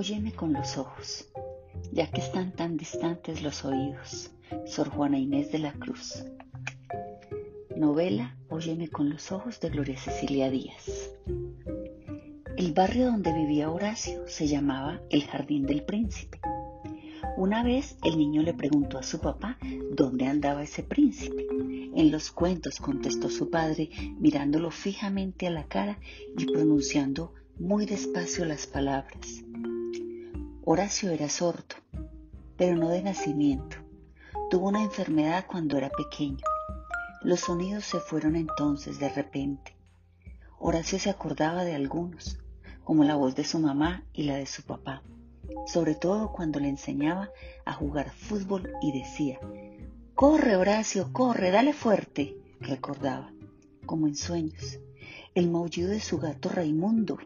Óyeme con los ojos, ya que están tan distantes los oídos. Sor Juana Inés de la Cruz. Novela Óyeme con los ojos de Gloria Cecilia Díaz. El barrio donde vivía Horacio se llamaba el Jardín del Príncipe. Una vez el niño le preguntó a su papá dónde andaba ese príncipe. En los cuentos contestó su padre mirándolo fijamente a la cara y pronunciando muy despacio las palabras. Horacio era sordo, pero no de nacimiento. Tuvo una enfermedad cuando era pequeño. Los sonidos se fueron entonces de repente. Horacio se acordaba de algunos, como la voz de su mamá y la de su papá, sobre todo cuando le enseñaba a jugar fútbol y decía, Corre, Horacio, corre, dale fuerte, recordaba, como en sueños, el maullido de su gato Raimundo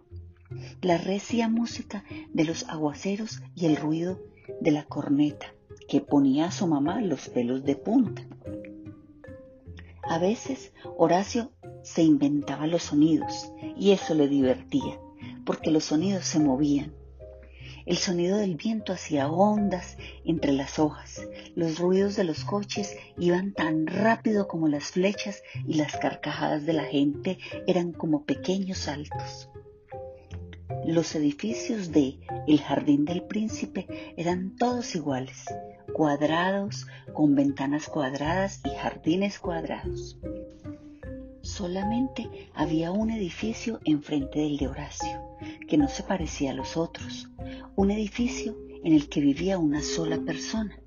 la recia música de los aguaceros y el ruido de la corneta que ponía a su mamá los pelos de punta. A veces Horacio se inventaba los sonidos y eso le divertía, porque los sonidos se movían. El sonido del viento hacía ondas entre las hojas, los ruidos de los coches iban tan rápido como las flechas y las carcajadas de la gente eran como pequeños saltos. Los edificios de El Jardín del Príncipe eran todos iguales, cuadrados, con ventanas cuadradas y jardines cuadrados. Solamente había un edificio enfrente del de Horacio, que no se parecía a los otros, un edificio en el que vivía una sola persona,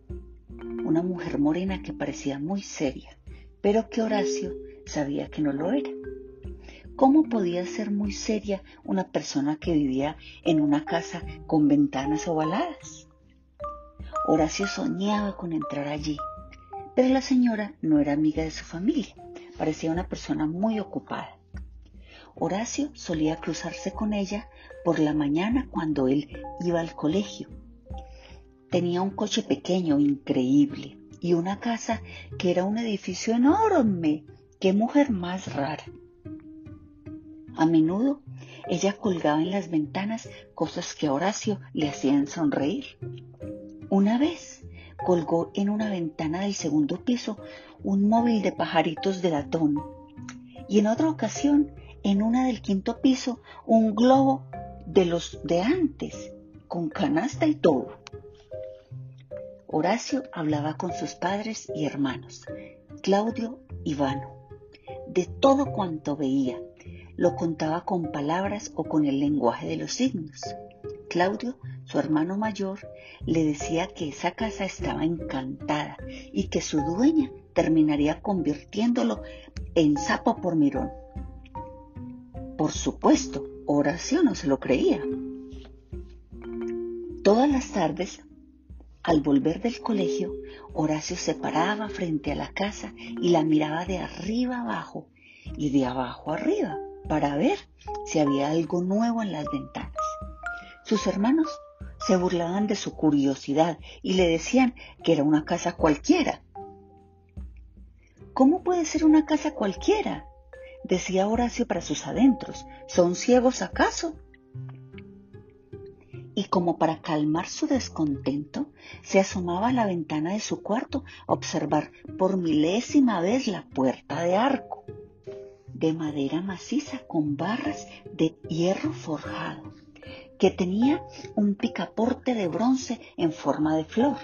una mujer morena que parecía muy seria, pero que Horacio sabía que no lo era. ¿Cómo podía ser muy seria una persona que vivía en una casa con ventanas ovaladas? Horacio soñaba con entrar allí, pero la señora no era amiga de su familia, parecía una persona muy ocupada. Horacio solía cruzarse con ella por la mañana cuando él iba al colegio. Tenía un coche pequeño, increíble, y una casa que era un edificio enorme. ¡Qué mujer más rara! A menudo ella colgaba en las ventanas cosas que a Horacio le hacían sonreír. Una vez colgó en una ventana del segundo piso un móvil de pajaritos de latón y en otra ocasión en una del quinto piso un globo de los de antes, con canasta y todo. Horacio hablaba con sus padres y hermanos, Claudio y Vano, de todo cuanto veía, lo contaba con palabras o con el lenguaje de los signos. Claudio, su hermano mayor, le decía que esa casa estaba encantada y que su dueña terminaría convirtiéndolo en sapo por mirón. Por supuesto, Horacio no se lo creía. Todas las tardes, al volver del colegio, Horacio se paraba frente a la casa y la miraba de arriba abajo y de abajo arriba para ver si había algo nuevo en las ventanas. Sus hermanos se burlaban de su curiosidad y le decían que era una casa cualquiera. ¿Cómo puede ser una casa cualquiera? decía Horacio para sus adentros. ¿Son ciegos acaso? Y como para calmar su descontento, se asomaba a la ventana de su cuarto a observar por milésima vez la puerta de arco de madera maciza con barras de hierro forjado, que tenía un picaporte de bronce en forma de flor.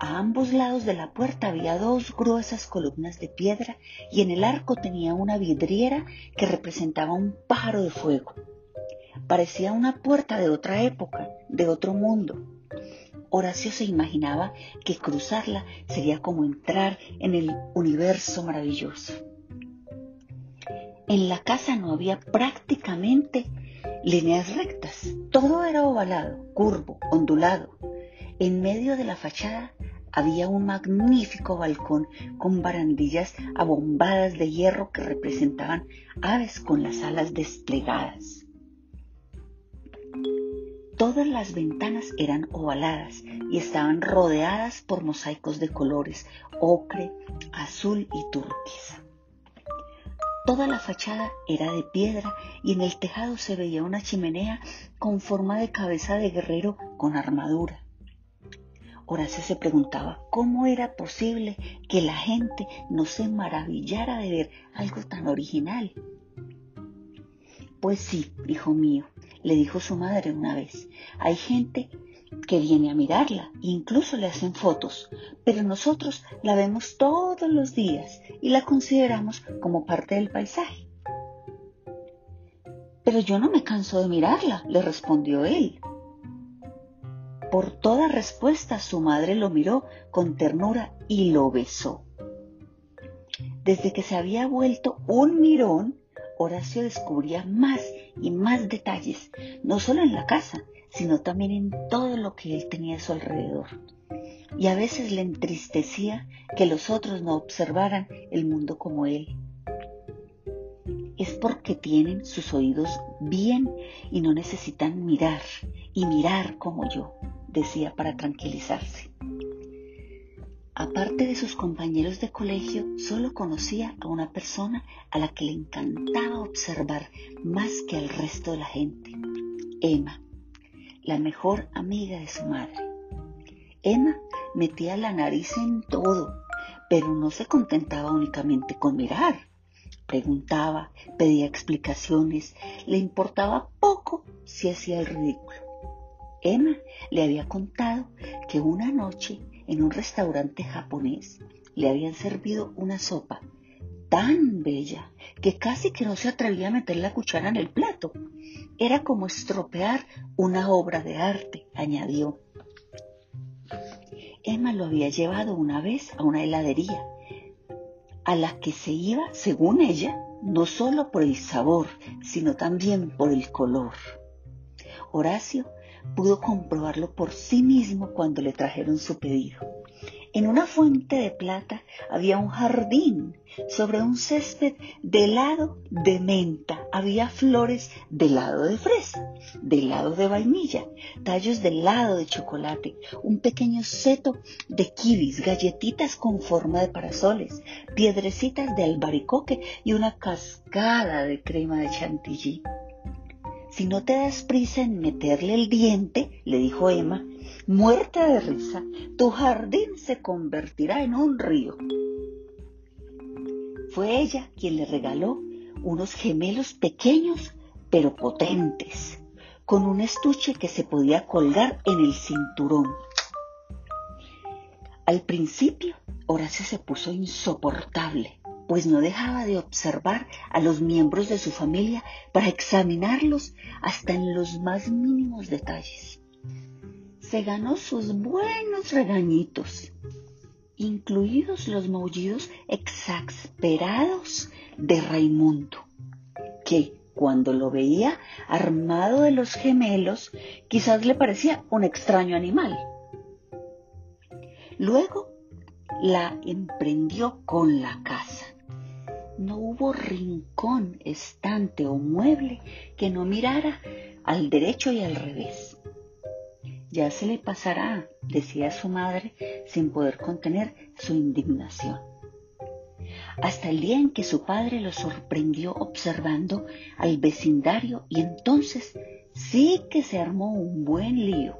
A ambos lados de la puerta había dos gruesas columnas de piedra y en el arco tenía una vidriera que representaba un pájaro de fuego. Parecía una puerta de otra época, de otro mundo. Horacio se imaginaba que cruzarla sería como entrar en el universo maravilloso. En la casa no había prácticamente líneas rectas. Todo era ovalado, curvo, ondulado. En medio de la fachada había un magnífico balcón con barandillas abombadas de hierro que representaban aves con las alas desplegadas. Todas las ventanas eran ovaladas y estaban rodeadas por mosaicos de colores ocre, azul y turquesa. Toda la fachada era de piedra y en el tejado se veía una chimenea con forma de cabeza de guerrero con armadura. Horacio se preguntaba cómo era posible que la gente no se maravillara de ver algo tan original. Pues sí, hijo mío, le dijo su madre una vez, hay gente que viene a mirarla, incluso le hacen fotos, pero nosotros la vemos todos los días y la consideramos como parte del paisaje. Pero yo no me canso de mirarla, le respondió él. Por toda respuesta su madre lo miró con ternura y lo besó. Desde que se había vuelto un mirón, Horacio descubría más y más detalles, no solo en la casa, sino también en todo lo que él tenía a su alrededor. Y a veces le entristecía que los otros no observaran el mundo como él. Es porque tienen sus oídos bien y no necesitan mirar y mirar como yo, decía para tranquilizarse. Aparte de sus compañeros de colegio, solo conocía a una persona a la que le encantaba observar más que al resto de la gente, Emma la mejor amiga de su madre. Emma metía la nariz en todo, pero no se contentaba únicamente con mirar. Preguntaba, pedía explicaciones, le importaba poco si hacía el ridículo. Emma le había contado que una noche en un restaurante japonés le habían servido una sopa tan bella que casi que no se atrevía a meter la cuchara en el plato. Era como estropear una obra de arte, añadió. Emma lo había llevado una vez a una heladería, a la que se iba, según ella, no solo por el sabor, sino también por el color. Horacio pudo comprobarlo por sí mismo cuando le trajeron su pedido. En una fuente de plata había un jardín. Sobre un césped de helado de menta había flores de helado de fresa, de helado de vainilla, tallos de helado de chocolate, un pequeño seto de kiwis, galletitas con forma de parasoles, piedrecitas de albaricoque y una cascada de crema de chantilly. Si no te das prisa en meterle el diente, le dijo Emma, muerta de risa, tu jardín se convertirá en un río. Fue ella quien le regaló unos gemelos pequeños pero potentes, con un estuche que se podía colgar en el cinturón. Al principio, Horacio se puso insoportable pues no dejaba de observar a los miembros de su familia para examinarlos hasta en los más mínimos detalles. Se ganó sus buenos regañitos, incluidos los maullidos exasperados de Raimundo, que cuando lo veía armado de los gemelos, quizás le parecía un extraño animal. Luego la emprendió con la casa no hubo rincón, estante o mueble que no mirara al derecho y al revés. Ya se le pasará, decía su madre, sin poder contener su indignación. Hasta el día en que su padre lo sorprendió observando al vecindario y entonces sí que se armó un buen lío.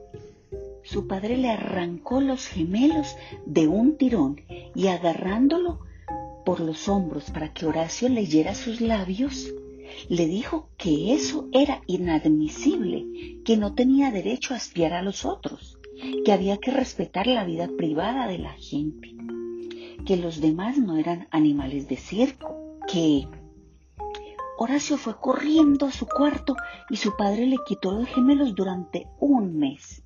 Su padre le arrancó los gemelos de un tirón y agarrándolo por los hombros para que Horacio leyera sus labios, le dijo que eso era inadmisible, que no tenía derecho a espiar a los otros, que había que respetar la vida privada de la gente, que los demás no eran animales de circo, que... Horacio fue corriendo a su cuarto y su padre le quitó los gemelos durante un mes.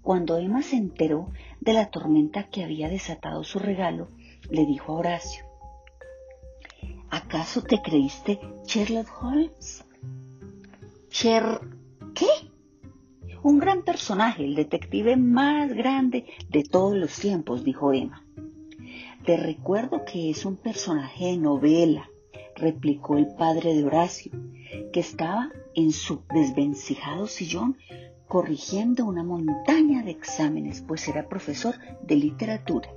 Cuando Emma se enteró de la tormenta que había desatado su regalo, le dijo a Horacio, ¿Acaso te creíste Sherlock Holmes? ¿Sher qué? Un gran personaje, el detective más grande de todos los tiempos, dijo Emma. Te recuerdo que es un personaje de novela, replicó el padre de Horacio, que estaba en su desvencijado sillón corrigiendo una montaña de exámenes, pues era profesor de literatura.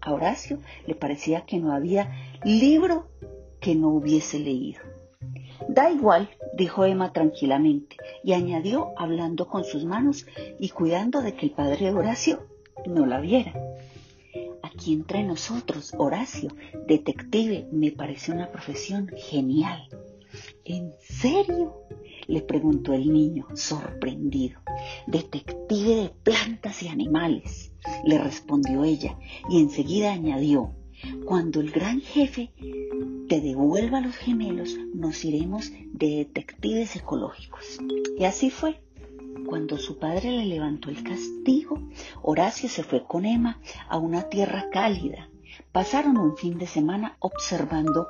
A Horacio le parecía que no había libro que no hubiese leído. Da igual, dijo Emma tranquilamente, y añadió hablando con sus manos y cuidando de que el padre Horacio no la viera. Aquí entre nosotros, Horacio, detective, me parece una profesión genial. ¿En serio? le preguntó el niño, sorprendido. Detective de plantas y animales, le respondió ella, y enseguida añadió, cuando el gran jefe te devuelva los gemelos, nos iremos de detectives ecológicos. Y así fue. Cuando su padre le levantó el castigo, Horacio se fue con Emma a una tierra cálida. Pasaron un fin de semana observando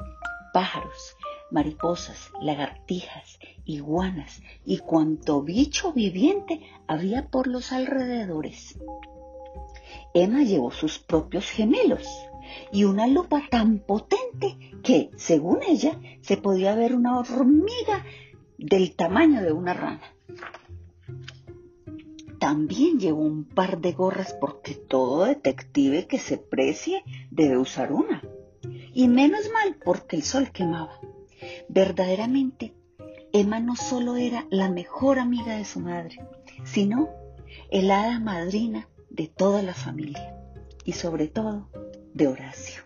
pájaros, mariposas, lagartijas, iguanas y cuanto bicho viviente había por los alrededores. Emma llevó sus propios gemelos y una lupa tan potente que, según ella, se podía ver una hormiga del tamaño de una rana. También llevó un par de gorras porque todo detective que se precie debe usar una. Y menos mal porque el sol quemaba. Verdaderamente, Emma no solo era la mejor amiga de su madre, sino el hada madrina de toda la familia y sobre todo de Horacio.